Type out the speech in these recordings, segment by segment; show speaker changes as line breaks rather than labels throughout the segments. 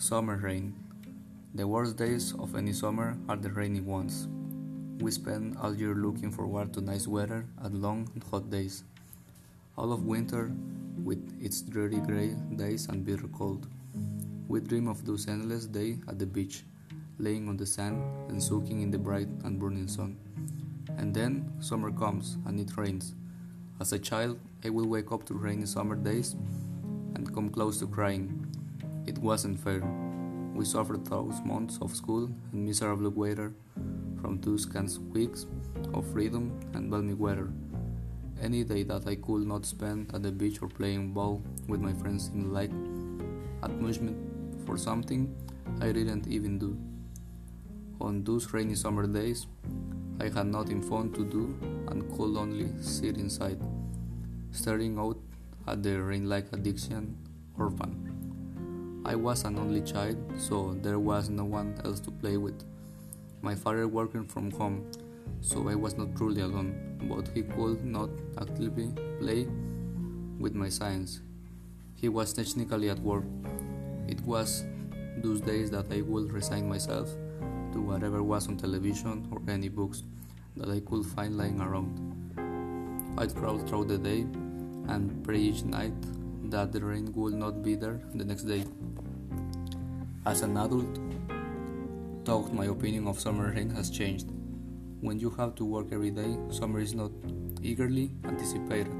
Summer rain. The worst days of any summer are the rainy ones. We spend all year looking forward to nice weather and long hot days. All of winter, with its dreary gray days and bitter cold. We dream of those endless days at the beach, laying on the sand and soaking in the bright and burning sun. And then summer comes and it rains. As a child, I will wake up to rainy summer days and come close to crying. It wasn't fair. We suffered those months of school and miserable weather from two scant weeks of freedom and balmy weather. Any day that I could not spend at the beach or playing ball with my friends seemed like amusement for something I didn't even do. On those rainy summer days, I had nothing fun to do and could only sit inside, staring out at the rain like addiction orphan. I was an only child, so there was no one else to play with. My father working from home, so I was not truly alone, but he could not actively play with my science. He was technically at work. It was those days that I would resign myself to whatever was on television or any books that I could find lying around. I'd crawl through the day and pray each night that the rain would not be there the next day. As an adult, thought my opinion of summer rain has changed. When you have to work every day, summer is not eagerly anticipated.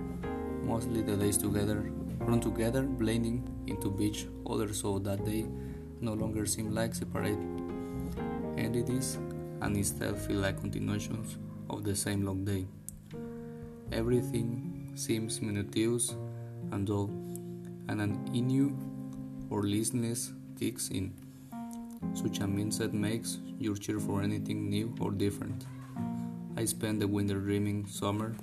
Mostly the days together run together, blending into beach others so that they no longer seem like separate entities and instead feel like continuations of the same long day. Everything seems minutious and dull, and an ennui or listlessness kicks in. Such a mindset makes you cheer for anything new or different. I spent the winter dreaming summer